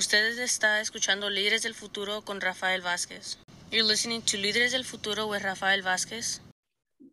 Ustedes está escuchando Líderes del Futuro con Rafael Vázquez. You're listening to Líderes del Futuro with Rafael Vázquez.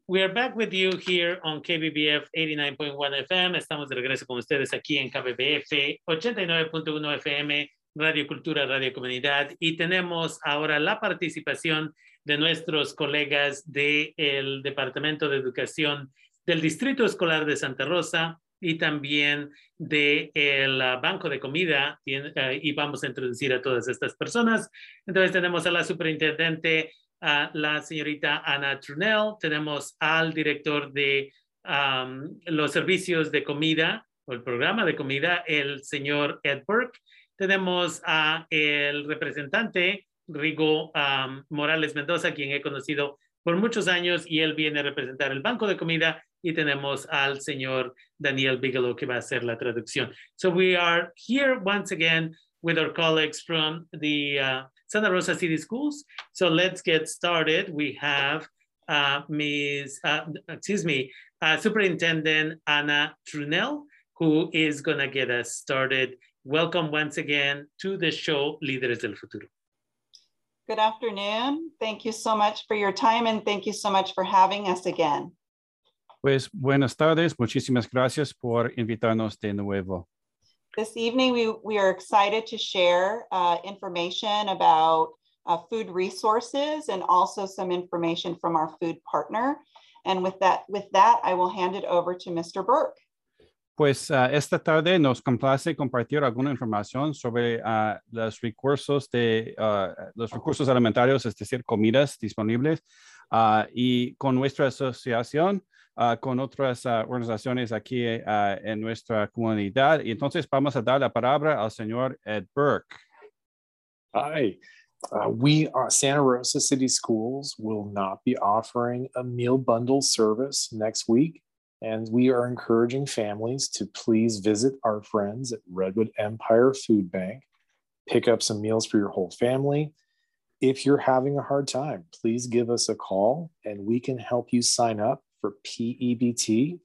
We are back with you here on KBBF 89.1 FM. Estamos de regreso con ustedes aquí en KBBF 89.1 FM, Radio Cultura, Radio Comunidad. Y tenemos ahora la participación de nuestros colegas del Departamento de Educación del Distrito Escolar de Santa Rosa y también del de Banco de Comida. Y, uh, y vamos a introducir a todas estas personas. Entonces tenemos a la superintendente la señorita Ana Trunell, tenemos al director de um, los servicios de comida o el programa de comida, el señor Ed Burke. Tenemos a el representante Rigo um, Morales Mendoza, quien he conocido por muchos años y él viene a representar el Banco de Comida y tenemos al señor Daniel Bigelow que va a hacer la traducción. So we are here once again with our colleagues from the uh, Santa Rosa City Schools. So let's get started. We have uh, Ms. Uh, excuse me, uh, Superintendent Anna Trunell, who is going to get us started. Welcome once again to the show Líderes del Futuro. Good afternoon. Thank you so much for your time and thank you so much for having us again. Pues buenas tardes. Muchísimas gracias por invitarnos de nuevo. This evening, we, we are excited to share uh, information about uh, food resources and also some information from our food partner. And with that, with that, I will hand it over to Mr. Burke. Pues uh, esta tarde nos complace compartir alguna información sobre uh, los recursos de uh, los recursos alimentarios, es decir, comidas disponibles, uh, y con nuestra asociación con otras uh, organizaciones aquí uh, en nuestra comunidad. Y entonces vamos a dar la palabra al señor Ed Burke. Hi. Uh, we, uh, Santa Rosa City Schools, will not be offering a meal bundle service next week. And we are encouraging families to please visit our friends at Redwood Empire Food Bank, pick up some meals for your whole family. If you're having a hard time, please give us a call and we can help you sign up for PEBT.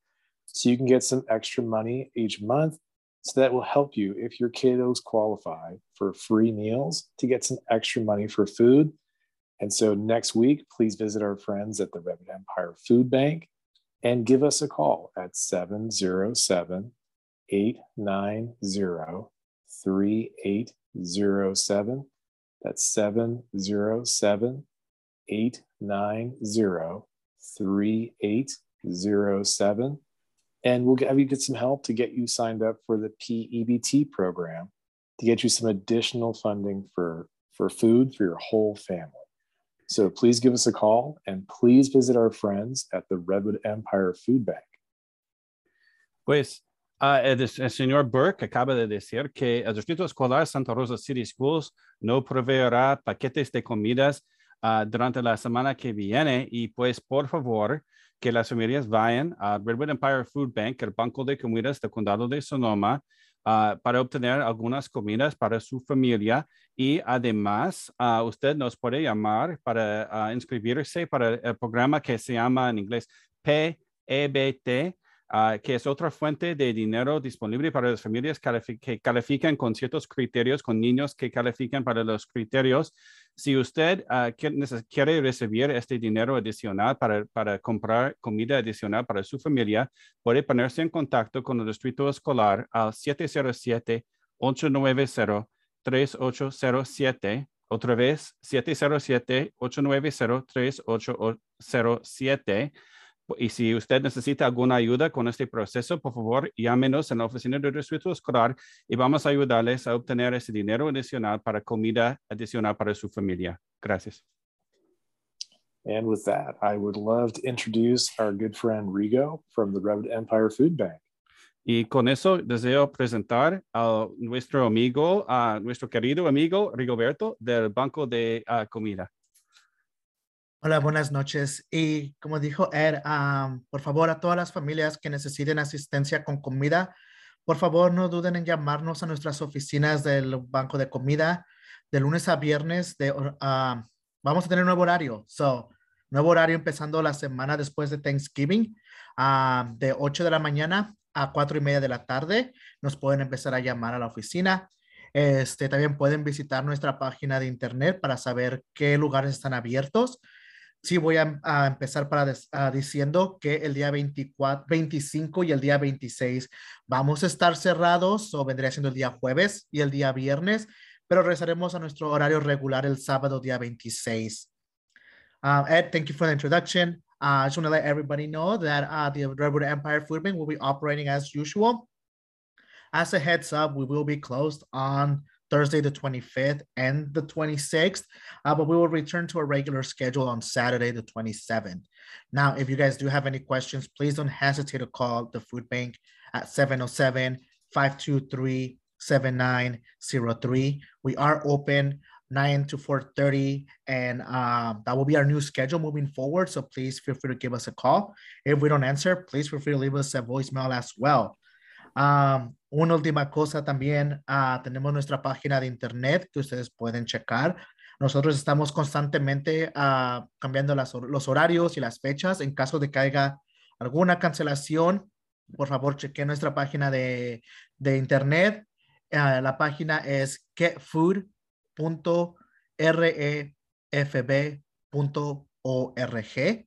So you can get some extra money each month. So that will help you if your kiddos qualify for free meals to get some extra money for food. And so next week, please visit our friends at the Redwood Empire Food Bank and give us a call at 707 890 3807. That's 707 890 3807. And we'll have you get some help to get you signed up for the PEBT program to get you some additional funding for, for food for your whole family. So please give us a call and please visit our friends at the Redwood Empire Food Bank. Pues uh, el, señor Burke acaba de decir que el Distrito Escolar Santa Rosa City Schools no proveerá paquetes de comidas uh, durante la semana que viene y pues por favor que las familias vayan a Redwood Empire Food Bank, el banco de comidas del condado de Sonoma, uh, para obtener algunas comidas para su familia y además uh, usted nos puede llamar para inscribirse para el programa que se llama en inglés PEBT, Uh, que es otra fuente de dinero disponible para las familias calific que califican con ciertos criterios, con niños que califican para los criterios. Si usted uh, quiere, recibir este dinero adicional para, para, comprar comida adicional para su familia, puede ponerse en contacto con el distrito escolar al 707-890-3807. Otra vez, 707-890-3807 y si usted necesita alguna ayuda con este proceso, por favor, llámenos en la oficina del distrito escolar y vamos a ayudarles a obtener ese dinero adicional para comida adicional para su familia. Gracias. And with that, I would love to introduce our good friend Rigo from the Redwood Empire Food Bank. Y con eso deseo presentar a nuestro amigo, a nuestro querido amigo Rigoberto del Banco de uh, Comida. Hola, buenas noches. Y como dijo Ed, um, por favor, a todas las familias que necesiten asistencia con comida, por favor, no duden en llamarnos a nuestras oficinas del Banco de Comida de lunes a viernes. De, uh, vamos a tener nuevo horario. So, nuevo horario empezando la semana después de Thanksgiving, uh, de 8 de la mañana a 4 y media de la tarde. Nos pueden empezar a llamar a la oficina. Este, también pueden visitar nuestra página de internet para saber qué lugares están abiertos. Sí, voy a, empezar para ah, diciendo que el día 24, 25 y el día 26 vamos a estar cerrados, o vendría siendo el día jueves y el día viernes, pero regresaremos a nuestro horario regular el sábado día 26. Uh, Ed, thank you for the introduction. Uh, I just want to let everybody know that uh, the Redwood Empire Food Bank will be operating as usual. As a heads up, we will be closed on Thursday, the 25th and the 26th, uh, but we will return to a regular schedule on Saturday, the 27th. Now, if you guys do have any questions, please don't hesitate to call the food bank at 707 523 7903. We are open 9 to 4.30 and um, that will be our new schedule moving forward. So please feel free to give us a call. If we don't answer, please feel free to leave us a voicemail as well. Um, una última cosa también, ah, tenemos nuestra página de internet que ustedes pueden checar. Nosotros estamos constantemente ah, cambiando los horarios y las fechas. En caso de que haya alguna cancelación, por favor, chequen nuestra página de, internet. Ah, la página es getfood.refb.org.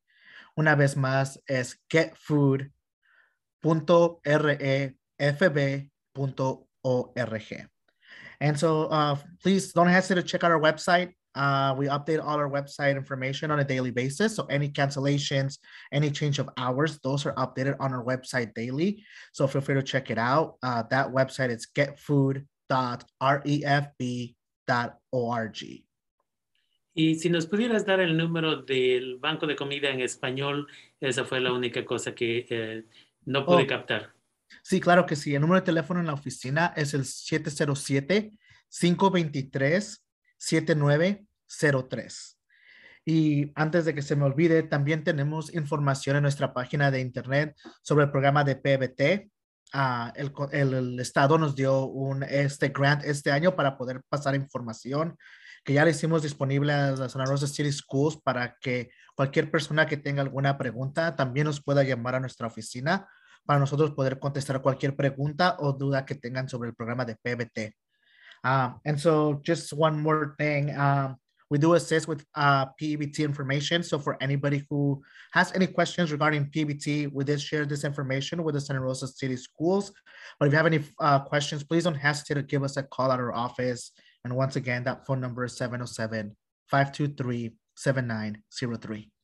Una vez más, es getfood.refb.org. And so uh, please don't hesitate to check out our website. Uh, we update all our website information on a daily basis. So any cancellations, any change of hours, those are updated on our website daily. So feel free to check it out. Uh, that website is getfood.refb.org. Y si nos pudieras dar el número del Banco de Comida en español, esa fue la única cosa que eh, no pude Oh. captar. Sí, claro que sí. El número de teléfono en la oficina es el 707-523-7903. Y antes de que se me olvide, también tenemos información en nuestra página de internet sobre el programa de PBT. Ah, el, Estado nos dio un este grant este año para poder pasar información que ya le hicimos disponible a las Santa Rosa City Schools para que cualquier persona que tenga alguna pregunta también nos pueda llamar a nuestra oficina para nosotros poder contestar cualquier pregunta o duda que tengan sobre el programa de PBT. Um, and so just one more thing, um, we do assist with uh, PBT information. So for anybody who has any questions regarding PBT, we did share this information with the Santa Rosa City Schools. But if you have any uh, questions, please don't hesitate to give us a call at our office. And once again, that phone number is 707 523 7903.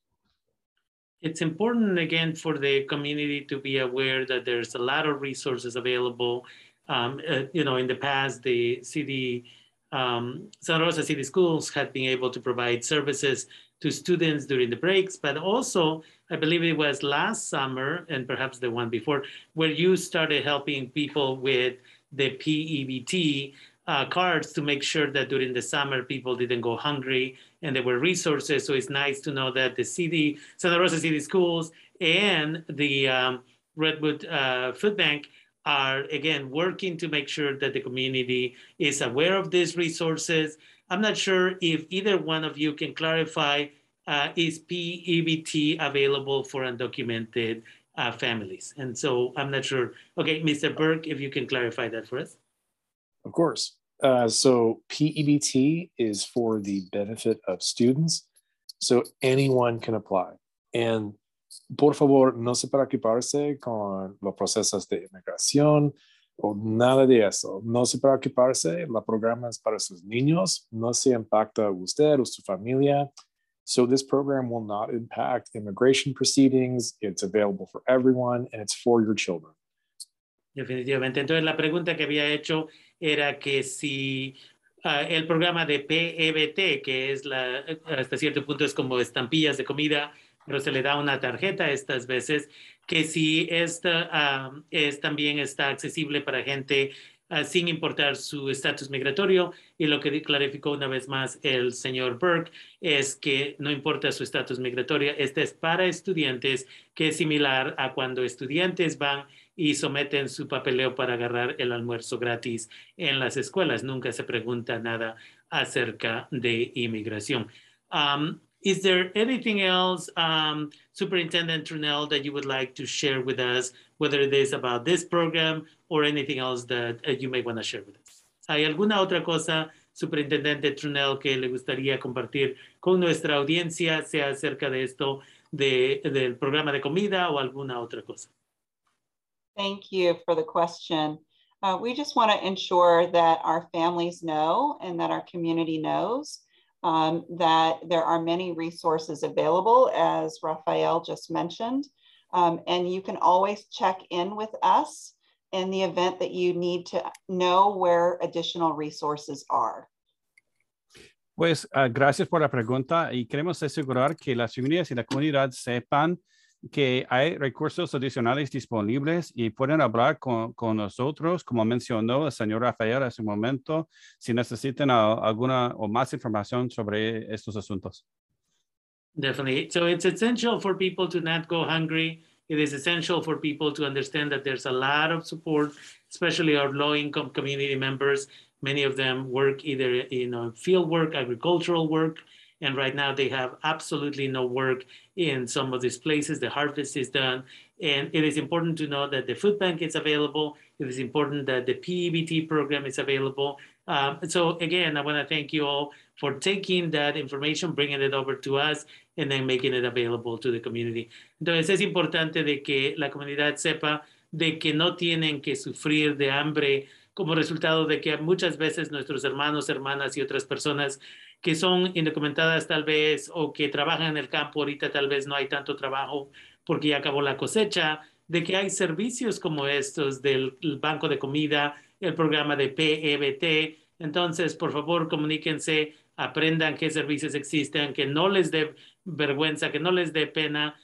It's important again for the community to be aware that there's a lot of resources available. Um, uh, you know, in the past, the city, um, Santa Rosa City Schools had been able to provide services to students during the breaks, but also, I believe it was last summer and perhaps the one before, where you started helping people with the PEBT uh, cards to make sure that during the summer people didn't go hungry and there were resources. So it's nice to know that the city, Santa Rosa City Schools, and the um, Redwood uh, Food Bank are again working to make sure that the community is aware of these resources. I'm not sure if either one of you can clarify uh, is PEBT available for undocumented uh, families? And so I'm not sure. Okay, Mr. Burke, if you can clarify that for us. Of course. Uh, so PEBT is for the benefit of students. So anyone can apply. And por favor, no se preocuparse con los procesos de inmigración o nada de eso. No se preocuparse, la programa es para sus niños. No se impacta a usted o su familia. So this program will not impact immigration proceedings. It's available for everyone and it's for your children. Definitivamente. Entonces, la pregunta que había hecho era que si uh, el programa de PEBT, que es la, hasta cierto punto es como estampillas de comida, pero se le da una tarjeta estas veces, que si esta uh, es, también está accesible para gente uh, sin importar su estatus migratorio. Y lo que clarificó una vez más el señor Burke es que no importa su estatus migratorio, este es para estudiantes, que es similar a cuando estudiantes van y someten su papeleo para agarrar el almuerzo gratis en las escuelas. Nunca se pregunta nada acerca de inmigración. Um, is there anything else, um, Superintendent Trunell, that you would like to share with us, whether it is about this program or anything else that uh, you may want to share with us? ¿Hay alguna otra cosa, Superintendente Trunell, que le gustaría compartir con nuestra audiencia, sea acerca de esto, de, del programa de comida o alguna otra cosa? Thank you for the question. Uh, we just want to ensure that our families know and that our community knows um, that there are many resources available, as Raphael just mentioned. Um, and you can always check in with us in the event that you need to know where additional resources are. Pues uh, gracias por la pregunta y queremos asegurar que las familias y la comunidad sepan que hay recursos adicionales disponibles y pueden hablar con, con, nosotros, como mencionó el señor Rafael hace un momento, si necesitan alguna o más información sobre estos asuntos. Definitely. So it's essential for people to not go hungry. It is essential for people to understand that there's a lot of support, especially our low-income community members. Many of them work either in field work, agricultural work, and right now they have absolutely no work in some of these places. The harvest is done. And it is important to know that the food bank is available. It is important that the PEBT program is available. Um, so again, I want to thank you all for taking that information, bringing it over to us, and then making it available to the community. Entonces es importante de que la comunidad sepa de que no tienen que sufrir de hambre como resultado de que muchas veces nuestros hermanos, hermanas y otras personas que son indocumentadas tal vez o que trabajan en el campo, ahorita tal vez no hay tanto trabajo porque ya acabó la cosecha, de que hay servicios como estos del Banco de Comida, el programa de PEBT. Entonces, por favor, comuníquense, aprendan qué servicios existen, que no les dé vergüenza, que no les dé pena.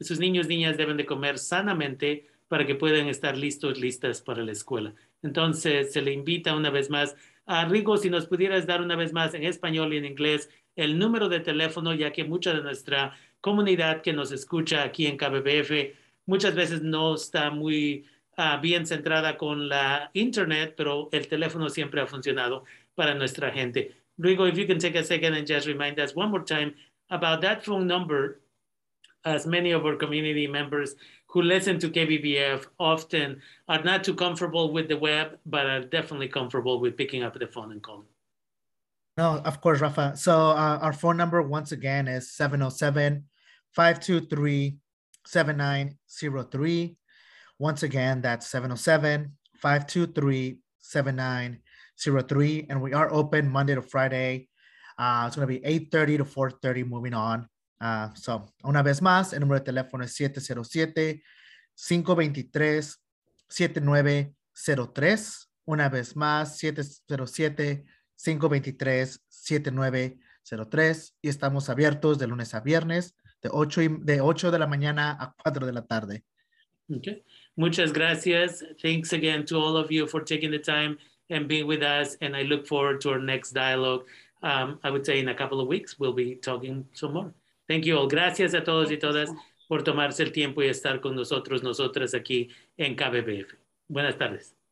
sus niños, niñas deben de comer sanamente para que puedan estar listos, listas para la escuela. Entonces, se le invita una vez más Rigo, si nos pudieras dar una vez más en español y en inglés el número de teléfono, ya que mucha de nuestra comunidad que nos escucha aquí en KBBF muchas veces no está muy uh, bien centrada con la internet, pero el teléfono siempre ha funcionado para nuestra gente. Rigo, if you can take a second and just remind us one more time about that phone number, as many of our community members who listen to KBBF often are not too comfortable with the web, but are definitely comfortable with picking up the phone and calling. No, of course, Rafa. So uh, our phone number once again is 707 523 7903. Once again, that's 707 523 7903. And we are open Monday to Friday. Uh, it's going to be 8.30 to 4.30 moving on. Uh, so, una vez más, el número de teléfono es 707-523-7903. Una vez más, 707-523-7903. Y estamos abiertos de lunes a viernes, de 8, y, de 8 de la mañana a 4 de la tarde. Okay. Muchas gracias. Thanks again to all of you for taking the time and being with us. And I look forward to our next dialogue. Um, I would say in a couple of weeks, we'll be talking some more. Thank you all. Gracias a todos y todas por tomarse el tiempo y estar con nosotros, nosotras aquí en KBBF. Buenas tardes.